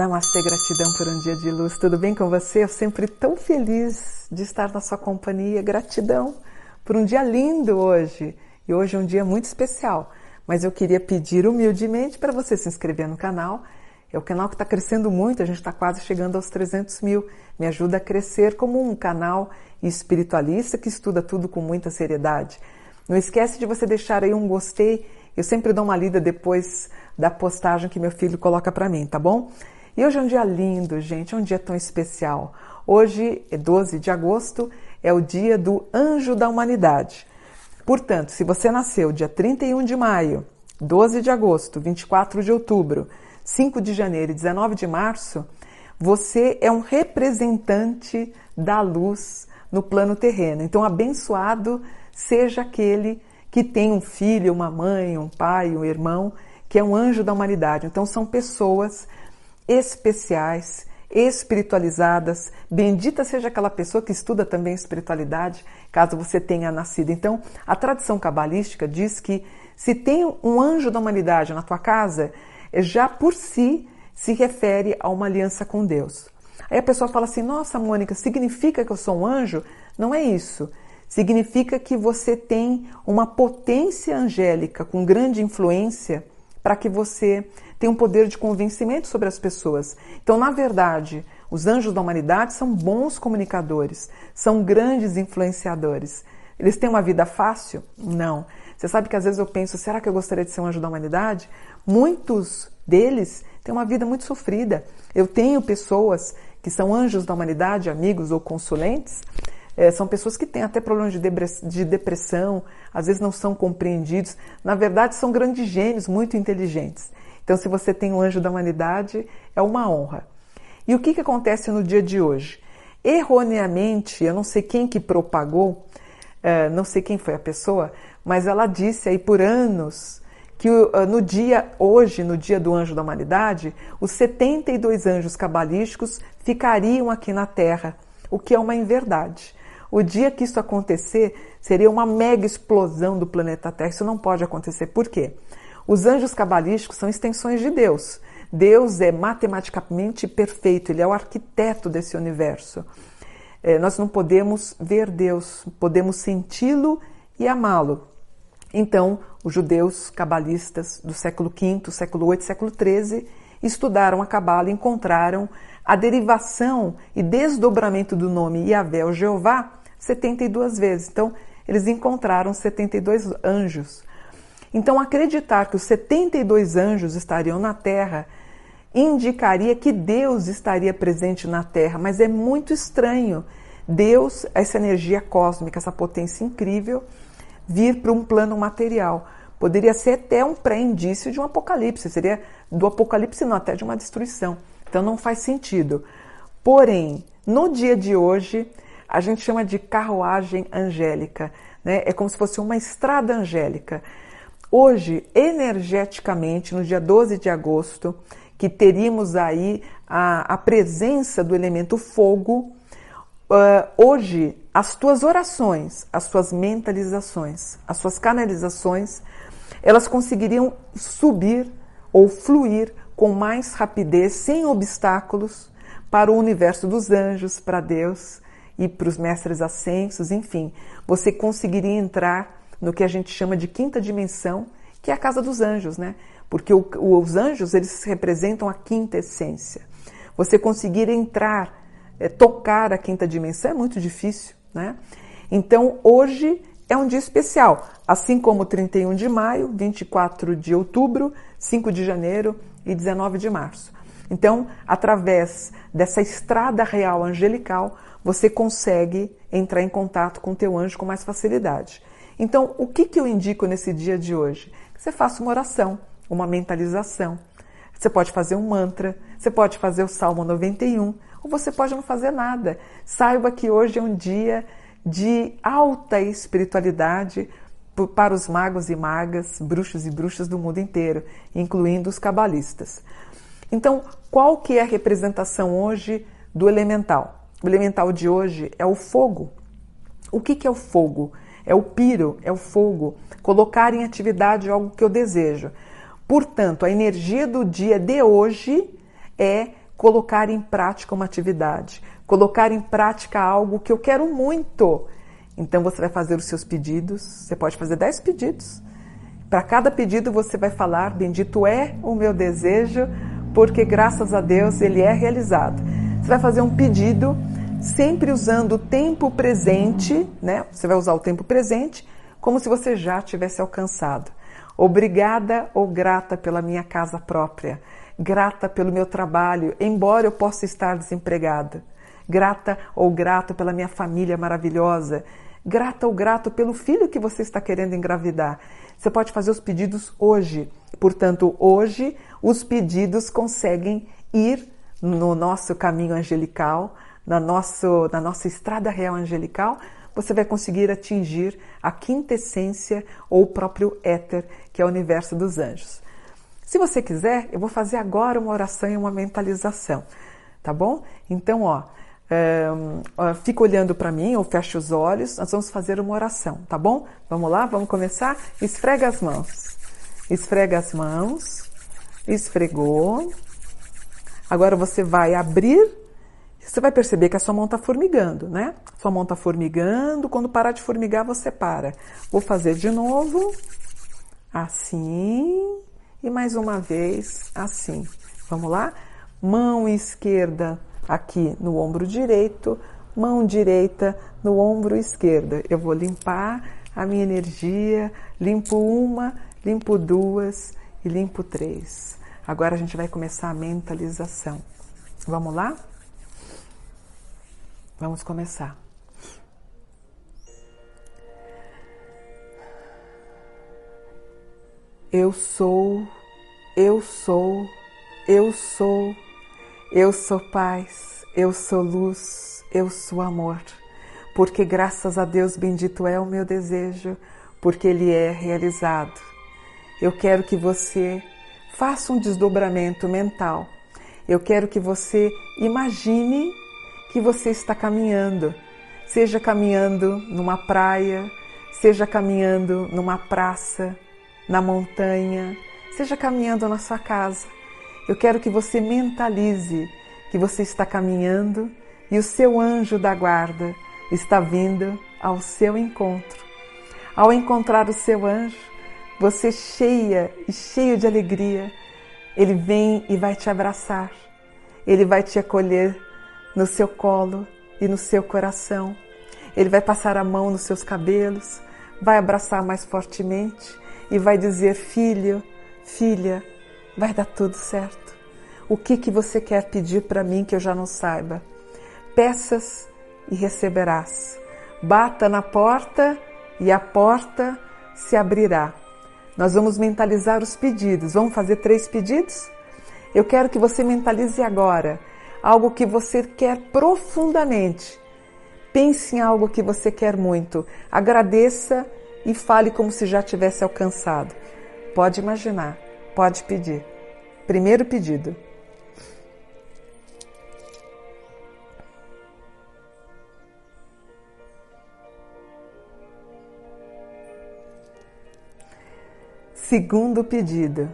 Namastê, gratidão por um dia de luz. Tudo bem com você? Eu sempre tão feliz de estar na sua companhia. Gratidão por um dia lindo hoje. E hoje é um dia muito especial. Mas eu queria pedir humildemente para você se inscrever no canal. É o canal que está crescendo muito, a gente está quase chegando aos 300 mil. Me ajuda a crescer como um canal espiritualista que estuda tudo com muita seriedade. Não esquece de você deixar aí um gostei. Eu sempre dou uma lida depois da postagem que meu filho coloca para mim, tá bom? E hoje é um dia lindo, gente, é um dia tão especial. Hoje é 12 de agosto, é o dia do Anjo da Humanidade. Portanto, se você nasceu dia 31 de maio, 12 de agosto, 24 de outubro, 5 de janeiro e 19 de março, você é um representante da luz no plano terreno. Então, abençoado seja aquele que tem um filho, uma mãe, um pai, um irmão, que é um anjo da humanidade. Então, são pessoas especiais, espiritualizadas. Bendita seja aquela pessoa que estuda também espiritualidade, caso você tenha nascido. Então, a tradição cabalística diz que se tem um anjo da humanidade na tua casa, já por si se refere a uma aliança com Deus. Aí a pessoa fala assim: Nossa, Mônica, significa que eu sou um anjo? Não é isso. Significa que você tem uma potência angélica com grande influência para que você tenha um poder de convencimento sobre as pessoas. Então, na verdade, os anjos da humanidade são bons comunicadores, são grandes influenciadores. Eles têm uma vida fácil? Não. Você sabe que às vezes eu penso, será que eu gostaria de ser um anjo da humanidade? Muitos deles têm uma vida muito sofrida. Eu tenho pessoas que são anjos da humanidade, amigos ou consulentes, é, são pessoas que têm até problemas de depressão, às vezes não são compreendidos. Na verdade, são grandes gênios, muito inteligentes. Então, se você tem um anjo da humanidade, é uma honra. E o que, que acontece no dia de hoje? Erroneamente, eu não sei quem que propagou, é, não sei quem foi a pessoa, mas ela disse aí por anos que uh, no dia hoje, no dia do anjo da humanidade, os 72 anjos cabalísticos ficariam aqui na Terra, o que é uma inverdade. O dia que isso acontecer seria uma mega explosão do planeta Terra. Isso não pode acontecer. Por quê? Os anjos cabalísticos são extensões de Deus. Deus é matematicamente perfeito, ele é o arquiteto desse universo. É, nós não podemos ver Deus, podemos senti-lo e amá-lo. Então, os judeus cabalistas do século V, século VIII, século XIII estudaram a Cabala e encontraram a derivação e desdobramento do nome Yahvé ou Jeová 72 vezes. Então, eles encontraram 72 anjos. Então, acreditar que os 72 anjos estariam na Terra indicaria que Deus estaria presente na Terra, mas é muito estranho Deus, essa energia cósmica, essa potência incrível, vir para um plano material. Poderia ser até um pré-indício de um apocalipse, seria do apocalipse, não, até de uma destruição. Então não faz sentido. Porém, no dia de hoje, a gente chama de carruagem angélica, né? É como se fosse uma estrada angélica. Hoje, energeticamente, no dia 12 de agosto, que teríamos aí a, a presença do elemento fogo, uh, hoje as tuas orações, as tuas mentalizações, as suas canalizações, elas conseguiriam subir ou fluir com mais rapidez, sem obstáculos, para o universo dos anjos, para Deus e para os mestres ascensos, enfim, você conseguiria entrar no que a gente chama de quinta dimensão, que é a casa dos anjos, né? Porque o, os anjos eles representam a quinta essência. Você conseguir entrar, é, tocar a quinta dimensão é muito difícil. Né? Então, hoje é um dia especial, assim como 31 de maio, 24 de outubro, 5 de janeiro e 19 de março. Então, através dessa estrada real angelical, você consegue entrar em contato com o teu anjo com mais facilidade. Então, o que, que eu indico nesse dia de hoje? Que você faça uma oração, uma mentalização. Você pode fazer um mantra, você pode fazer o Salmo 91, ou você pode não fazer nada. Saiba que hoje é um dia de alta espiritualidade para os magos e magas, bruxos e bruxas do mundo inteiro, incluindo os cabalistas. Então, qual que é a representação hoje do elemental? O elemental de hoje é o fogo. O que, que é o fogo? É o piro, é o fogo. Colocar em atividade algo que eu desejo. Portanto, a energia do dia de hoje é colocar em prática uma atividade, colocar em prática algo que eu quero muito. Então você vai fazer os seus pedidos, você pode fazer 10 pedidos. Para cada pedido você vai falar: Bendito é o meu desejo, porque graças a Deus ele é realizado. Você vai fazer um pedido sempre usando o tempo presente, né? Você vai usar o tempo presente como se você já tivesse alcançado. Obrigada ou grata pela minha casa própria, grata pelo meu trabalho, embora eu possa estar desempregada. Grata ou grato pela minha família maravilhosa, grata ou grato pelo filho que você está querendo engravidar. Você pode fazer os pedidos hoje. Portanto, hoje os pedidos conseguem ir no nosso caminho angelical, na, nosso, na nossa estrada real angelical, você vai conseguir atingir a quinta essência ou o próprio éter, que é o universo dos anjos. Se você quiser, eu vou fazer agora uma oração e uma mentalização, tá bom? Então, ó, um, fica olhando para mim ou fecha os olhos, nós vamos fazer uma oração, tá bom? Vamos lá, vamos começar? Esfrega as mãos. Esfrega as mãos. Esfregou. Agora você vai abrir você vai perceber que a sua mão está formigando, né? Sua mão está formigando, quando parar de formigar, você para. Vou fazer de novo, assim, e mais uma vez, assim. Vamos lá? Mão esquerda aqui no ombro direito, mão direita no ombro esquerdo. Eu vou limpar a minha energia, limpo uma, limpo duas e limpo três. Agora a gente vai começar a mentalização. Vamos lá? Vamos começar. Eu sou, eu sou, eu sou, eu sou paz, eu sou luz, eu sou amor. Porque graças a Deus bendito é o meu desejo, porque ele é realizado. Eu quero que você faça um desdobramento mental. Eu quero que você imagine que você está caminhando, seja caminhando numa praia, seja caminhando numa praça, na montanha, seja caminhando na sua casa. Eu quero que você mentalize que você está caminhando e o seu anjo da guarda está vindo ao seu encontro. Ao encontrar o seu anjo, você cheia e cheio de alegria, ele vem e vai te abraçar. Ele vai te acolher no seu colo e no seu coração. Ele vai passar a mão nos seus cabelos, vai abraçar mais fortemente e vai dizer: Filho, filha, vai dar tudo certo. O que, que você quer pedir para mim que eu já não saiba? Peças e receberás. Bata na porta e a porta se abrirá. Nós vamos mentalizar os pedidos. Vamos fazer três pedidos? Eu quero que você mentalize agora algo que você quer profundamente. Pense em algo que você quer muito. Agradeça e fale como se já tivesse alcançado. Pode imaginar, pode pedir. Primeiro pedido. Segundo pedido.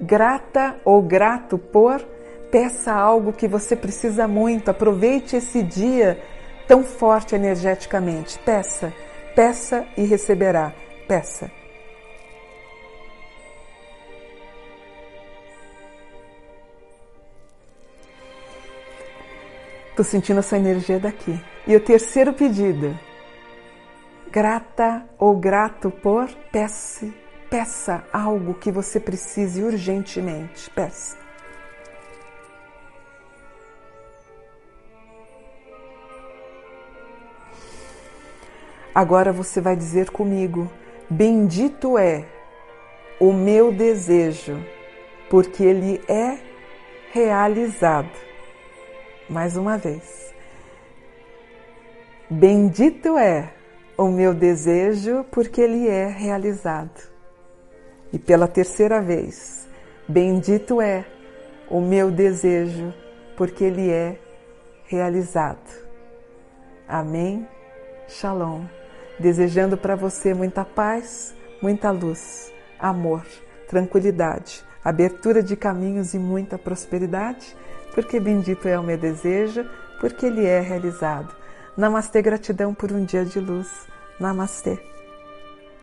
Grata ou grato por Peça algo que você precisa muito. Aproveite esse dia tão forte energeticamente. Peça, peça e receberá. Peça. Estou sentindo essa energia daqui. E o terceiro pedido. Grata ou grato por, peça, peça algo que você precise urgentemente. Peça. Agora você vai dizer comigo: Bendito é o meu desejo, porque ele é realizado. Mais uma vez. Bendito é o meu desejo, porque ele é realizado. E pela terceira vez, bendito é o meu desejo, porque ele é realizado. Amém. Shalom desejando para você muita paz, muita luz, amor, tranquilidade, abertura de caminhos e muita prosperidade, porque bendito é o meu desejo, porque ele é realizado. Namastê, gratidão por um dia de luz. Namastê.